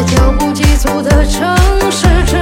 在脚步急促的城市之。